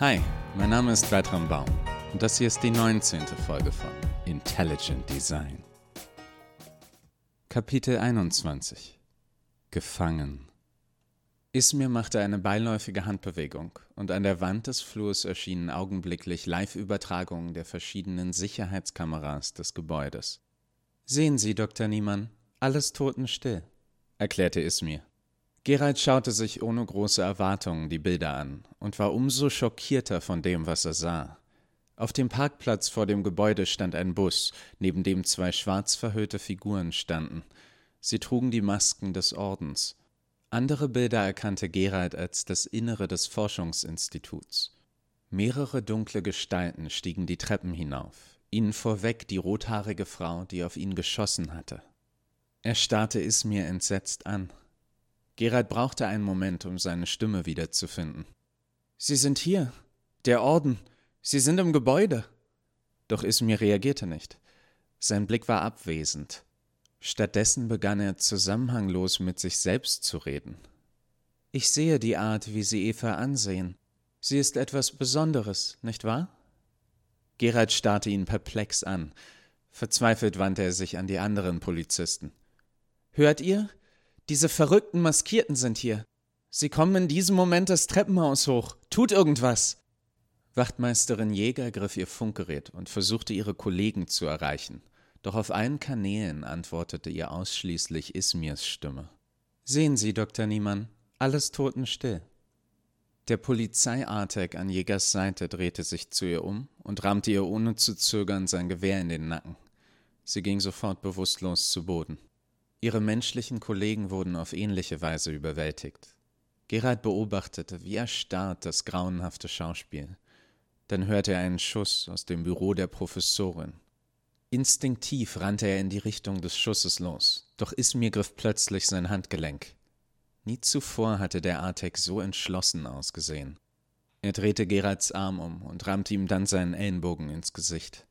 Hi, mein Name ist Bertram Baum und das hier ist die 19. Folge von Intelligent Design. Kapitel 21 Gefangen Ismir machte eine beiläufige Handbewegung und an der Wand des Flurs erschienen augenblicklich Live-Übertragungen der verschiedenen Sicherheitskameras des Gebäudes. Sehen Sie, Dr. Niemann, alles totenstill, erklärte Ismir. Gerald schaute sich ohne große Erwartungen die Bilder an und war umso schockierter von dem, was er sah. Auf dem Parkplatz vor dem Gebäude stand ein Bus, neben dem zwei schwarz verhüllte Figuren standen. Sie trugen die Masken des Ordens. Andere Bilder erkannte Gerald als das Innere des Forschungsinstituts. Mehrere dunkle Gestalten stiegen die Treppen hinauf, ihnen vorweg die rothaarige Frau, die auf ihn geschossen hatte. Er starrte Ismir entsetzt an. Gerald brauchte einen Moment, um seine Stimme wiederzufinden. Sie sind hier. Der Orden. Sie sind im Gebäude. Doch Ismir reagierte nicht. Sein Blick war abwesend. Stattdessen begann er zusammenhanglos mit sich selbst zu reden. Ich sehe die Art, wie Sie Eva ansehen. Sie ist etwas Besonderes, nicht wahr? Gerald starrte ihn perplex an. Verzweifelt wandte er sich an die anderen Polizisten. Hört ihr? Diese verrückten Maskierten sind hier. Sie kommen in diesem Moment das Treppenhaus hoch. Tut irgendwas. Wachtmeisterin Jäger griff ihr Funkgerät und versuchte ihre Kollegen zu erreichen. Doch auf allen Kanälen antwortete ihr ausschließlich Ismirs Stimme. Sehen Sie, Dr. Niemann, alles totenstill. Der Polizei-Artek an Jägers Seite drehte sich zu ihr um und rammte ihr ohne zu zögern sein Gewehr in den Nacken. Sie ging sofort bewusstlos zu Boden. Ihre menschlichen Kollegen wurden auf ähnliche Weise überwältigt. Gerald beobachtete wie erstarrt das grauenhafte Schauspiel. Dann hörte er einen Schuss aus dem Büro der Professorin. Instinktiv rannte er in die Richtung des Schusses los, doch Ismir griff plötzlich sein Handgelenk. Nie zuvor hatte der Artek so entschlossen ausgesehen. Er drehte Geralds Arm um und rammte ihm dann seinen Ellenbogen ins Gesicht.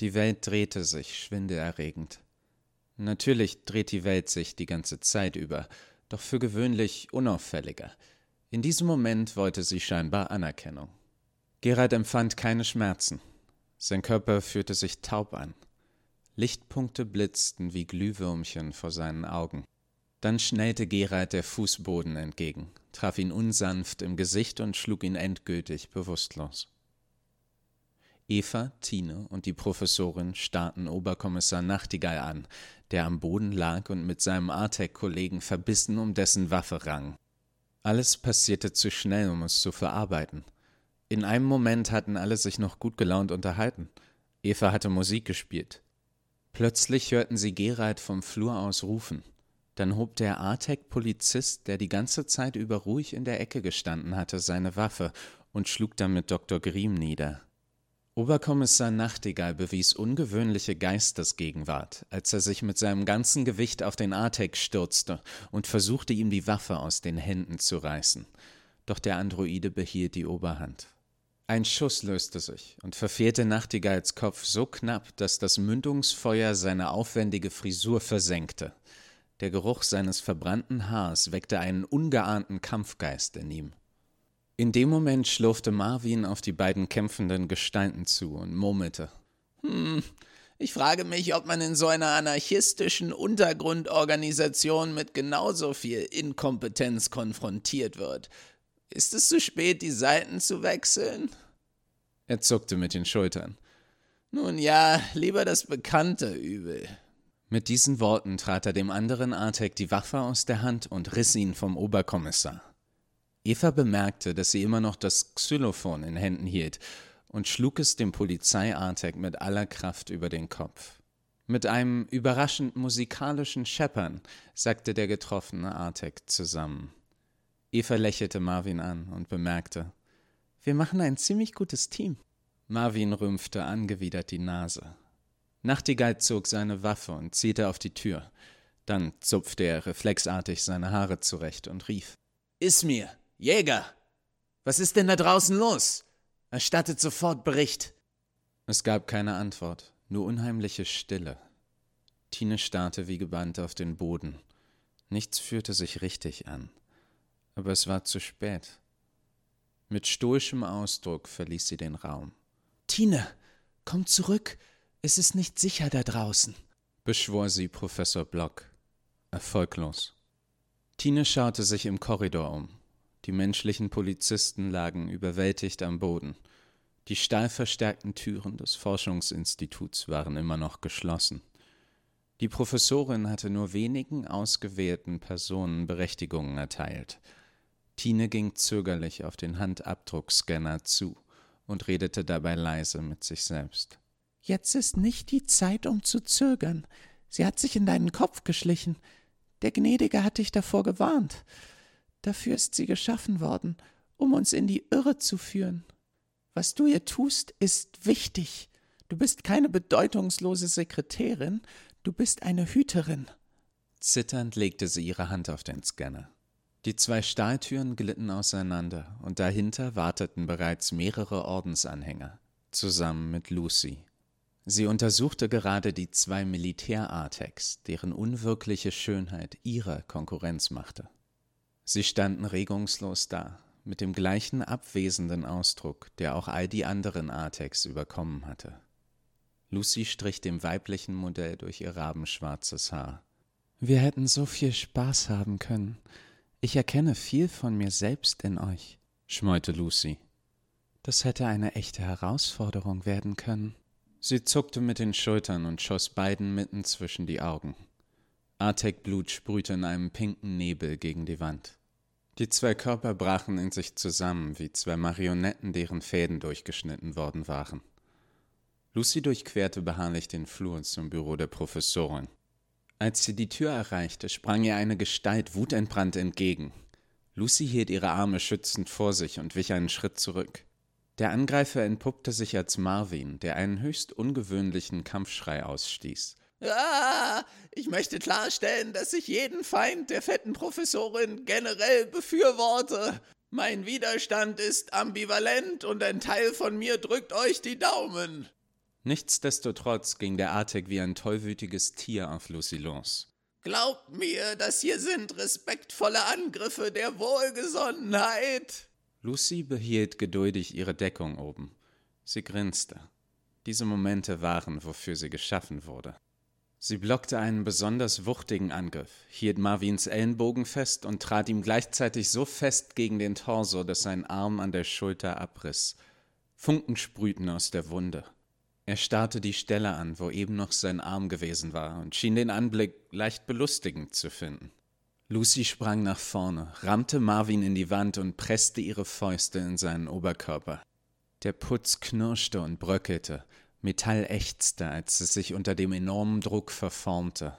Die Welt drehte sich schwindelerregend. Natürlich dreht die Welt sich die ganze Zeit über, doch für gewöhnlich unauffälliger. In diesem Moment wollte sie scheinbar Anerkennung. Gerald empfand keine Schmerzen. Sein Körper fühlte sich taub an. Lichtpunkte blitzten wie Glühwürmchen vor seinen Augen. Dann schnellte Gerald der Fußboden entgegen, traf ihn unsanft im Gesicht und schlug ihn endgültig bewusstlos. Eva, Tine und die Professorin starrten Oberkommissar Nachtigall an, der am Boden lag und mit seinem Artec-Kollegen verbissen um dessen Waffe rang. Alles passierte zu schnell, um es zu verarbeiten. In einem Moment hatten alle sich noch gut gelaunt unterhalten. Eva hatte Musik gespielt. Plötzlich hörten sie Gerald vom Flur aus rufen. Dann hob der Artec-Polizist, der die ganze Zeit über ruhig in der Ecke gestanden hatte, seine Waffe und schlug damit Dr. Griem nieder. Oberkommissar Nachtigall bewies ungewöhnliche Geistesgegenwart, als er sich mit seinem ganzen Gewicht auf den Artek stürzte und versuchte, ihm die Waffe aus den Händen zu reißen. Doch der Androide behielt die Oberhand. Ein Schuss löste sich und verfehlte Nachtigalls Kopf so knapp, dass das Mündungsfeuer seine aufwendige Frisur versenkte. Der Geruch seines verbrannten Haars weckte einen ungeahnten Kampfgeist in ihm. In dem Moment schlurfte Marvin auf die beiden kämpfenden Gestalten zu und murmelte. Hm, ich frage mich, ob man in so einer anarchistischen Untergrundorganisation mit genauso viel Inkompetenz konfrontiert wird. Ist es zu spät, die Seiten zu wechseln? Er zuckte mit den Schultern. Nun ja, lieber das bekannte Übel. Mit diesen Worten trat er dem anderen Artek die Waffe aus der Hand und riss ihn vom Oberkommissar. Eva bemerkte, dass sie immer noch das Xylophon in Händen hielt und schlug es dem Polizeiartek mit aller Kraft über den Kopf. Mit einem überraschend musikalischen Scheppern sagte der getroffene Artek zusammen. Eva lächelte Marvin an und bemerkte, wir machen ein ziemlich gutes Team. Marvin rümpfte angewidert die Nase. Nachtigall zog seine Waffe und zielte auf die Tür. Dann zupfte er reflexartig seine Haare zurecht und rief: Ismir, Jäger! Was ist denn da draußen los? Erstattet sofort Bericht. Es gab keine Antwort, nur unheimliche Stille. Tine starrte wie gebannt auf den Boden. Nichts fühlte sich richtig an. Aber es war zu spät. Mit stoischem Ausdruck verließ sie den Raum. Tine, komm zurück, es ist nicht sicher da draußen, beschwor sie Professor Block. Erfolglos. Tine schaute sich im Korridor um. Die menschlichen Polizisten lagen überwältigt am Boden. Die stahlverstärkten Türen des Forschungsinstituts waren immer noch geschlossen. Die Professorin hatte nur wenigen ausgewählten Personen Berechtigungen erteilt. Tine ging zögerlich auf den Handabdruckscanner zu und redete dabei leise mit sich selbst. Jetzt ist nicht die Zeit, um zu zögern. Sie hat sich in deinen Kopf geschlichen. Der Gnädige hat dich davor gewarnt. Dafür ist sie geschaffen worden, um uns in die Irre zu führen. Was du ihr tust, ist wichtig. Du bist keine bedeutungslose Sekretärin, du bist eine Hüterin. Zitternd legte sie ihre Hand auf den Scanner. Die zwei Stahltüren glitten auseinander, und dahinter warteten bereits mehrere Ordensanhänger, zusammen mit Lucy. Sie untersuchte gerade die zwei Militär-Artex, deren unwirkliche Schönheit ihrer Konkurrenz machte. Sie standen regungslos da, mit dem gleichen abwesenden Ausdruck, der auch all die anderen Artex überkommen hatte. Lucy strich dem weiblichen Modell durch ihr rabenschwarzes Haar. Wir hätten so viel Spaß haben können. Ich erkenne viel von mir selbst in euch, schmeute Lucy. Das hätte eine echte Herausforderung werden können. Sie zuckte mit den Schultern und schoss beiden mitten zwischen die Augen. Artek-Blut sprühte in einem pinken Nebel gegen die Wand. Die zwei Körper brachen in sich zusammen wie zwei Marionetten, deren Fäden durchgeschnitten worden waren. Lucy durchquerte beharrlich den Flur zum Büro der Professorin. Als sie die Tür erreichte, sprang ihr eine Gestalt wutentbrannt entgegen. Lucy hielt ihre Arme schützend vor sich und wich einen Schritt zurück. Der Angreifer entpuppte sich als Marvin, der einen höchst ungewöhnlichen Kampfschrei ausstieß. Ah, ich möchte klarstellen, dass ich jeden Feind der fetten Professorin generell befürworte. Mein Widerstand ist ambivalent und ein Teil von mir drückt euch die Daumen. Nichtsdestotrotz ging der Artek wie ein tollwütiges Tier auf Lucy los. Glaubt mir, das hier sind respektvolle Angriffe der Wohlgesonnenheit. Lucy behielt geduldig ihre Deckung oben. Sie grinste. Diese Momente waren, wofür sie geschaffen wurde. Sie blockte einen besonders wuchtigen Angriff, hielt Marvins Ellenbogen fest und trat ihm gleichzeitig so fest gegen den Torso, dass sein Arm an der Schulter abriss. Funken sprühten aus der Wunde. Er starrte die Stelle an, wo eben noch sein Arm gewesen war, und schien den Anblick leicht belustigend zu finden. Lucy sprang nach vorne, rammte Marvin in die Wand und presste ihre Fäuste in seinen Oberkörper. Der Putz knirschte und bröckelte, Metall ächzte, als es sich unter dem enormen Druck verformte.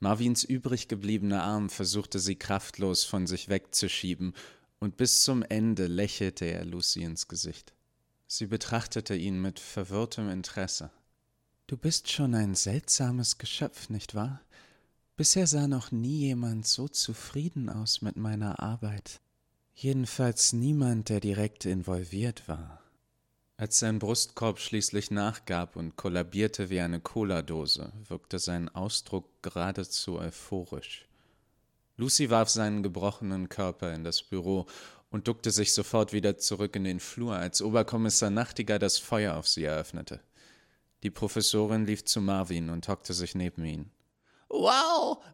Marvins übrig gebliebener Arm versuchte sie kraftlos von sich wegzuschieben, und bis zum Ende lächelte er Lucy ins Gesicht. Sie betrachtete ihn mit verwirrtem Interesse. Du bist schon ein seltsames Geschöpf, nicht wahr? Bisher sah noch nie jemand so zufrieden aus mit meiner Arbeit. Jedenfalls niemand, der direkt involviert war. Als sein Brustkorb schließlich nachgab und kollabierte wie eine Cola-Dose, wirkte sein Ausdruck geradezu euphorisch. Lucy warf seinen gebrochenen Körper in das Büro und duckte sich sofort wieder zurück in den Flur, als Oberkommissar Nachtiger das Feuer auf sie eröffnete. Die Professorin lief zu Marvin und hockte sich neben ihn. Wow,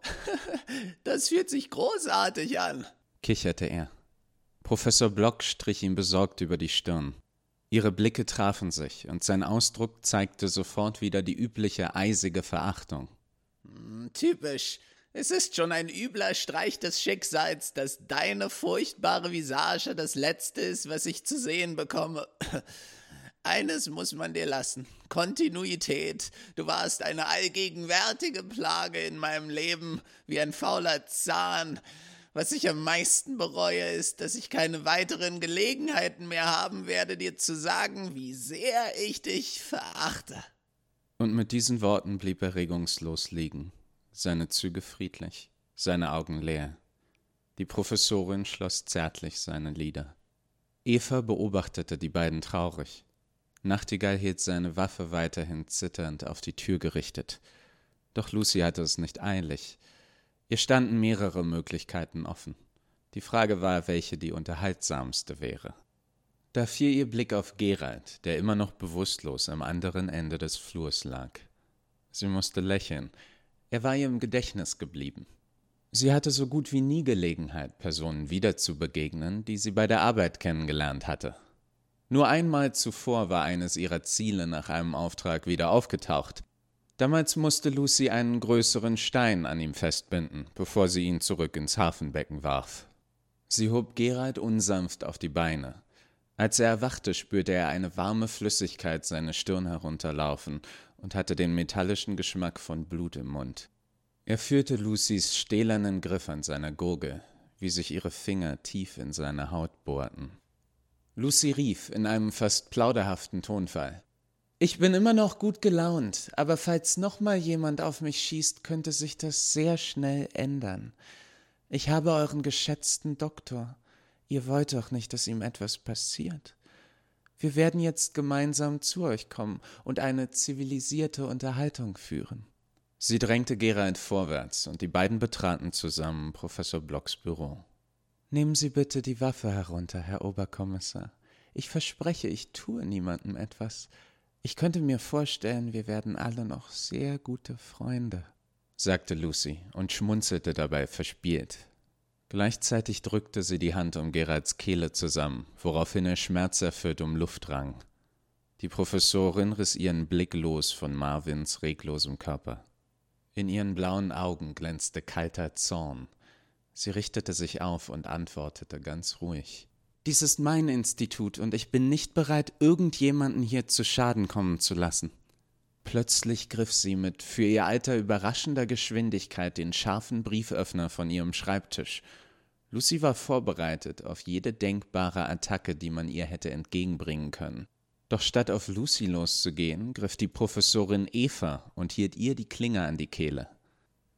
das fühlt sich großartig an, kicherte er. Professor Block strich ihm besorgt über die Stirn. Ihre Blicke trafen sich, und sein Ausdruck zeigte sofort wieder die übliche eisige Verachtung. Hm, typisch. Es ist schon ein übler Streich des Schicksals, dass deine furchtbare Visage das Letzte ist, was ich zu sehen bekomme. Eines muss man dir lassen. Kontinuität. Du warst eine allgegenwärtige Plage in meinem Leben, wie ein fauler Zahn. Was ich am meisten bereue, ist, dass ich keine weiteren Gelegenheiten mehr haben werde, dir zu sagen, wie sehr ich dich verachte. Und mit diesen Worten blieb er regungslos liegen, seine Züge friedlich, seine Augen leer. Die Professorin schloss zärtlich seine Lider. Eva beobachtete die beiden traurig. Nachtigall hielt seine Waffe weiterhin zitternd auf die Tür gerichtet. Doch Lucy hatte es nicht eilig. Ihr standen mehrere Möglichkeiten offen. Die Frage war, welche die unterhaltsamste wäre. Da fiel ihr Blick auf Gerald, der immer noch bewusstlos am anderen Ende des Flurs lag. Sie musste lächeln. Er war ihr im Gedächtnis geblieben. Sie hatte so gut wie nie Gelegenheit, Personen wieder zu begegnen, die sie bei der Arbeit kennengelernt hatte. Nur einmal zuvor war eines ihrer Ziele nach einem Auftrag wieder aufgetaucht. Damals musste Lucy einen größeren Stein an ihm festbinden, bevor sie ihn zurück ins Hafenbecken warf. Sie hob Gerald unsanft auf die Beine. Als er erwachte, spürte er eine warme Flüssigkeit seine Stirn herunterlaufen und hatte den metallischen Geschmack von Blut im Mund. Er führte Lucys stählernen Griff an seiner Gurgel, wie sich ihre Finger tief in seine Haut bohrten. Lucy rief in einem fast plauderhaften Tonfall. Ich bin immer noch gut gelaunt, aber falls noch mal jemand auf mich schießt, könnte sich das sehr schnell ändern. Ich habe euren geschätzten Doktor. Ihr wollt doch nicht, dass ihm etwas passiert. Wir werden jetzt gemeinsam zu euch kommen und eine zivilisierte Unterhaltung führen. Sie drängte Gerald vorwärts und die beiden betraten zusammen Professor Blocks Büro. Nehmen Sie bitte die Waffe herunter, Herr Oberkommissar. Ich verspreche, ich tue niemandem etwas. Ich könnte mir vorstellen, wir werden alle noch sehr gute Freunde, sagte Lucy und schmunzelte dabei verspielt. Gleichzeitig drückte sie die Hand um Geralds Kehle zusammen, woraufhin er schmerzerfüllt um Luft rang. Die Professorin riss ihren Blick los von Marvins reglosem Körper. In ihren blauen Augen glänzte kalter Zorn. Sie richtete sich auf und antwortete ganz ruhig. Dies ist mein Institut und ich bin nicht bereit, irgendjemanden hier zu Schaden kommen zu lassen. Plötzlich griff sie mit für ihr Alter überraschender Geschwindigkeit den scharfen Brieföffner von ihrem Schreibtisch. Lucy war vorbereitet auf jede denkbare Attacke, die man ihr hätte entgegenbringen können. Doch statt auf Lucy loszugehen, griff die Professorin Eva und hielt ihr die Klinge an die Kehle.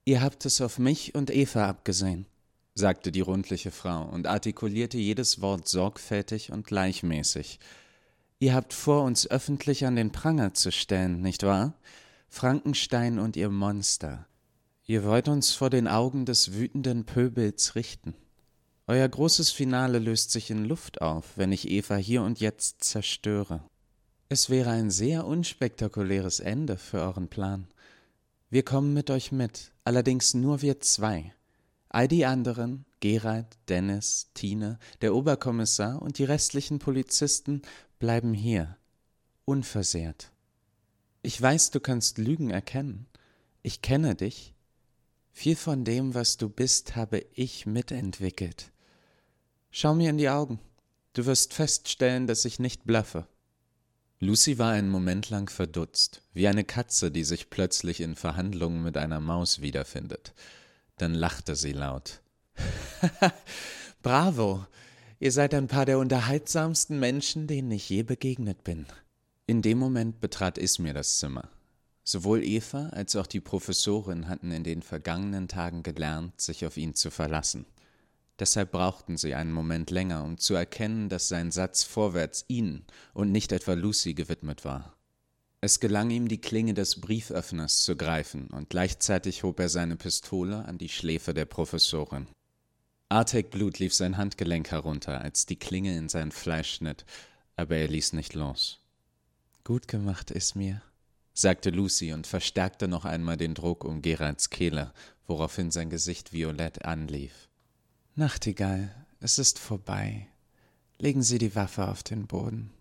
Ihr habt es auf mich und Eva abgesehen, sagte die rundliche Frau und artikulierte jedes Wort sorgfältig und gleichmäßig. Ihr habt vor, uns öffentlich an den Pranger zu stellen, nicht wahr? Frankenstein und ihr Monster. Ihr wollt uns vor den Augen des wütenden Pöbels richten. Euer großes Finale löst sich in Luft auf, wenn ich Eva hier und jetzt zerstöre. Es wäre ein sehr unspektakuläres Ende für euren Plan. Wir kommen mit euch mit, allerdings nur wir zwei. All die anderen, Gerald, Dennis, Tine, der Oberkommissar und die restlichen Polizisten bleiben hier, unversehrt. Ich weiß, du kannst Lügen erkennen. Ich kenne dich. Viel von dem, was du bist, habe ich mitentwickelt. Schau mir in die Augen. Du wirst feststellen, dass ich nicht bluffe. Lucy war einen Moment lang verdutzt, wie eine Katze, die sich plötzlich in Verhandlungen mit einer Maus wiederfindet. Dann lachte sie laut. Bravo, Ihr seid ein paar der unterhaltsamsten Menschen, denen ich je begegnet bin. In dem Moment betrat Ismir das Zimmer. Sowohl Eva als auch die Professorin hatten in den vergangenen Tagen gelernt, sich auf ihn zu verlassen. Deshalb brauchten sie einen Moment länger, um zu erkennen, dass sein Satz vorwärts ihnen und nicht etwa Lucy gewidmet war. Es gelang ihm, die Klinge des Brieföffners zu greifen, und gleichzeitig hob er seine Pistole an die Schläfe der Professorin. Artig Blut lief sein Handgelenk herunter, als die Klinge in sein Fleisch schnitt, aber er ließ nicht los. Gut gemacht ist mir, sagte Lucy und verstärkte noch einmal den Druck um Geralds Kehle, woraufhin sein Gesicht violett anlief. Nachtigall, es ist vorbei. Legen Sie die Waffe auf den Boden.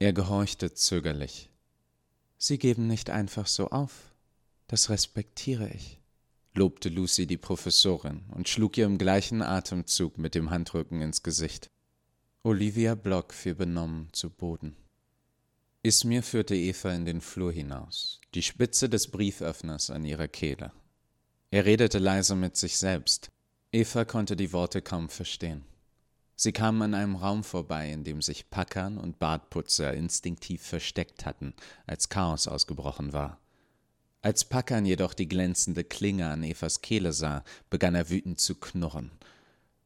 Er gehorchte zögerlich. Sie geben nicht einfach so auf. Das respektiere ich lobte Lucy die Professorin und schlug ihr im gleichen Atemzug mit dem Handrücken ins Gesicht. Olivia Block fiel benommen zu Boden. Ismir führte Eva in den Flur hinaus, die Spitze des Brieföffners an ihrer Kehle. Er redete leise mit sich selbst. Eva konnte die Worte kaum verstehen. Sie kamen an einem Raum vorbei, in dem sich Packern und Bartputzer instinktiv versteckt hatten, als Chaos ausgebrochen war. Als Packern jedoch die glänzende Klinge an Evas Kehle sah, begann er wütend zu knurren.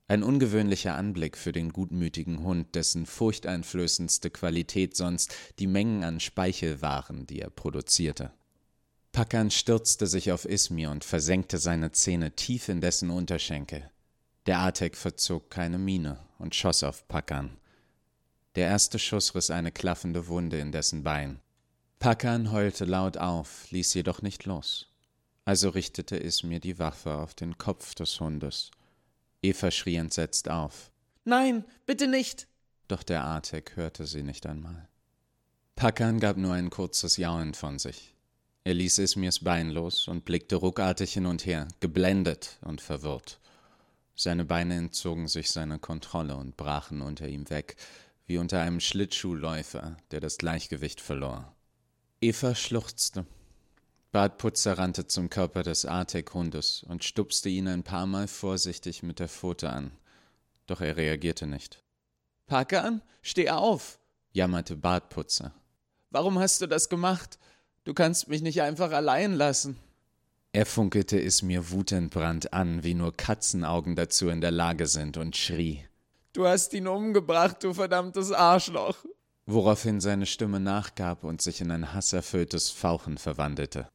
Ein ungewöhnlicher Anblick für den gutmütigen Hund, dessen furchteinflößendste Qualität sonst die Mengen an Speichel waren, die er produzierte. Packern stürzte sich auf Ismir und versenkte seine Zähne tief in dessen Unterschenkel. Der Artek verzog keine Miene und schoss auf Packern. Der erste Schuss riss eine klaffende Wunde in dessen Bein. Pakan heulte laut auf, ließ jedoch nicht los. Also richtete Ismir die Waffe auf den Kopf des Hundes. Eva schrie entsetzt auf. Nein, bitte nicht! Doch der Artek hörte sie nicht einmal. Pakan gab nur ein kurzes Jaulen von sich. Er ließ Ismirs Bein los und blickte ruckartig hin und her, geblendet und verwirrt. Seine Beine entzogen sich seiner Kontrolle und brachen unter ihm weg, wie unter einem Schlittschuhläufer, der das Gleichgewicht verlor. Eva schluchzte. Bartputzer rannte zum Körper des Artek-Hundes und stupste ihn ein paar Mal vorsichtig mit der Pfote an. Doch er reagierte nicht. Pakan, steh auf, jammerte Bartputzer. Warum hast du das gemacht? Du kannst mich nicht einfach allein lassen. Er funkelte es mir wutentbrannt an, wie nur Katzenaugen dazu in der Lage sind, und schrie. Du hast ihn umgebracht, du verdammtes Arschloch. Woraufhin seine Stimme nachgab und sich in ein hasserfülltes Fauchen verwandelte.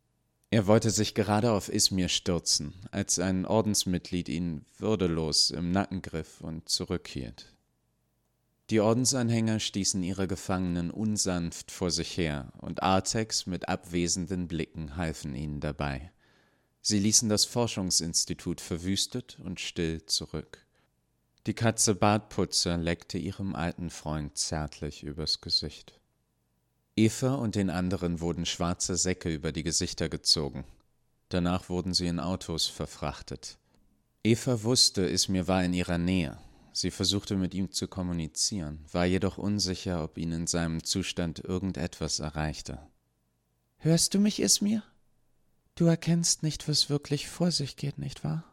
Er wollte sich gerade auf Ismir stürzen, als ein Ordensmitglied ihn würdelos im Nacken griff und zurückhielt. Die Ordensanhänger stießen ihre Gefangenen unsanft vor sich her, und Artex mit abwesenden Blicken halfen ihnen dabei. Sie ließen das Forschungsinstitut verwüstet und still zurück. Die Katze Bartputzer leckte ihrem alten Freund zärtlich übers Gesicht. Eva und den anderen wurden schwarze Säcke über die Gesichter gezogen. Danach wurden sie in Autos verfrachtet. Eva wusste, Ismir war in ihrer Nähe. Sie versuchte mit ihm zu kommunizieren, war jedoch unsicher, ob ihn in seinem Zustand irgendetwas erreichte. Hörst du mich, Ismir? Du erkennst nicht, was wirklich vor sich geht, nicht wahr?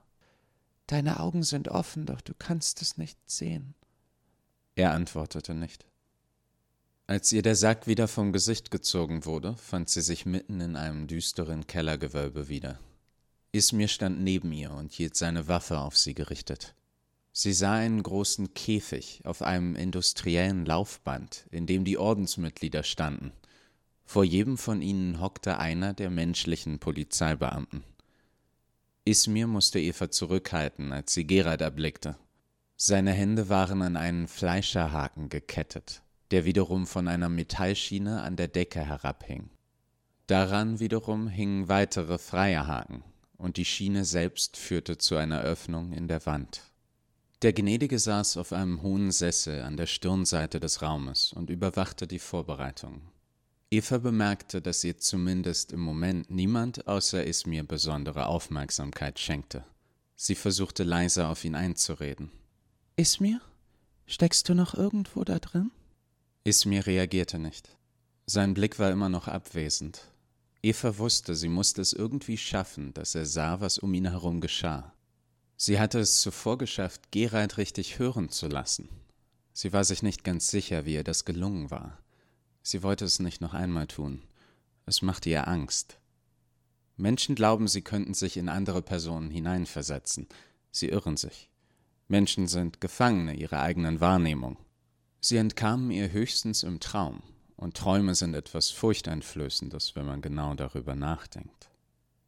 Deine Augen sind offen, doch du kannst es nicht sehen. Er antwortete nicht. Als ihr der Sack wieder vom Gesicht gezogen wurde, fand sie sich mitten in einem düsteren Kellergewölbe wieder. Ismir stand neben ihr und hielt seine Waffe auf sie gerichtet. Sie sah einen großen Käfig auf einem industriellen Laufband, in dem die Ordensmitglieder standen. Vor jedem von ihnen hockte einer der menschlichen Polizeibeamten. Ismir musste Eva zurückhalten, als sie Gerald erblickte. Seine Hände waren an einen Fleischerhaken gekettet, der wiederum von einer Metallschiene an der Decke herabhing. Daran wiederum hingen weitere freie Haken, und die Schiene selbst führte zu einer Öffnung in der Wand. Der Gnädige saß auf einem hohen Sessel an der Stirnseite des Raumes und überwachte die Vorbereitungen. Eva bemerkte, dass ihr zumindest im Moment niemand außer Ismir besondere Aufmerksamkeit schenkte. Sie versuchte leise auf ihn einzureden. Ismir? Steckst du noch irgendwo da drin? Ismir reagierte nicht. Sein Blick war immer noch abwesend. Eva wusste, sie musste es irgendwie schaffen, dass er sah, was um ihn herum geschah. Sie hatte es zuvor geschafft, Gerald richtig hören zu lassen. Sie war sich nicht ganz sicher, wie ihr das gelungen war. Sie wollte es nicht noch einmal tun. Es machte ihr Angst. Menschen glauben, sie könnten sich in andere Personen hineinversetzen. Sie irren sich. Menschen sind Gefangene ihrer eigenen Wahrnehmung. Sie entkamen ihr höchstens im Traum, und Träume sind etwas Furchteinflößendes, wenn man genau darüber nachdenkt.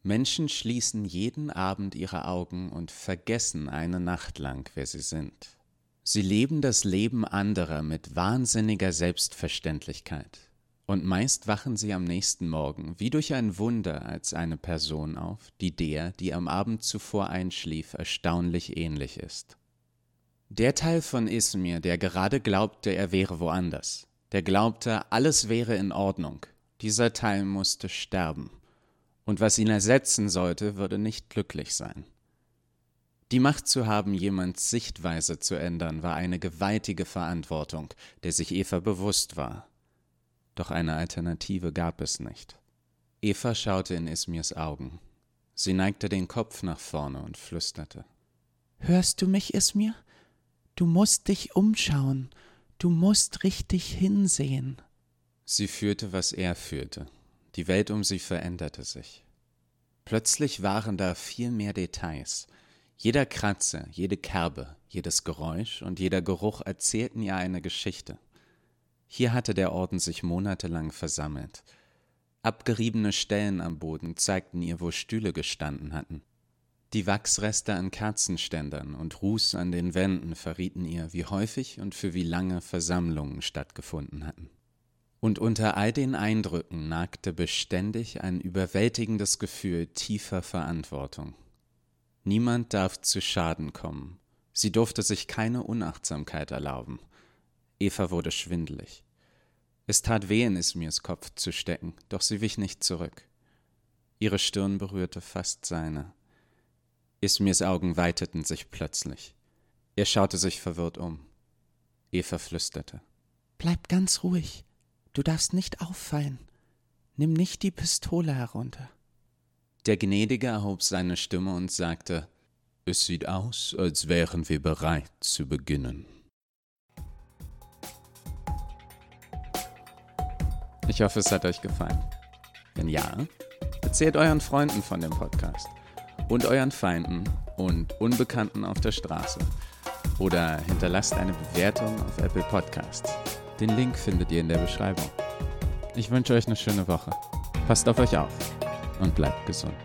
Menschen schließen jeden Abend ihre Augen und vergessen eine Nacht lang, wer sie sind. Sie leben das Leben anderer mit wahnsinniger Selbstverständlichkeit. Und meist wachen sie am nächsten Morgen wie durch ein Wunder als eine Person auf, die der, die am Abend zuvor einschlief, erstaunlich ähnlich ist. Der Teil von Ismir, der gerade glaubte, er wäre woanders, der glaubte, alles wäre in Ordnung, dieser Teil musste sterben, und was ihn ersetzen sollte, würde nicht glücklich sein. Die Macht zu haben, jemands Sichtweise zu ändern, war eine gewaltige Verantwortung, der sich Eva bewusst war. Doch eine Alternative gab es nicht. Eva schaute in Ismirs Augen. Sie neigte den Kopf nach vorne und flüsterte. Hörst du mich, Ismir? Du musst dich umschauen. Du musst richtig hinsehen. Sie führte, was er führte. Die Welt um sie veränderte sich. Plötzlich waren da viel mehr Details, jeder Kratzer, jede Kerbe, jedes Geräusch und jeder Geruch erzählten ihr eine Geschichte. Hier hatte der Orden sich monatelang versammelt. Abgeriebene Stellen am Boden zeigten ihr, wo Stühle gestanden hatten. Die Wachsreste an Kerzenständern und Ruß an den Wänden verrieten ihr, wie häufig und für wie lange Versammlungen stattgefunden hatten. Und unter all den Eindrücken nagte beständig ein überwältigendes Gefühl tiefer Verantwortung. Niemand darf zu Schaden kommen. Sie durfte sich keine Unachtsamkeit erlauben. Eva wurde schwindelig. Es tat weh, in Ismirs Kopf zu stecken, doch sie wich nicht zurück. Ihre Stirn berührte fast seine. Ismirs Augen weiteten sich plötzlich. Er schaute sich verwirrt um. Eva flüsterte. Bleib ganz ruhig. Du darfst nicht auffallen. Nimm nicht die Pistole herunter. Der Gnädige erhob seine Stimme und sagte, Es sieht aus, als wären wir bereit zu beginnen. Ich hoffe, es hat euch gefallen. Wenn ja, erzählt euren Freunden von dem Podcast und euren Feinden und Unbekannten auf der Straße oder hinterlasst eine Bewertung auf Apple Podcasts. Den Link findet ihr in der Beschreibung. Ich wünsche euch eine schöne Woche. Passt auf euch auf und bleibt gesund.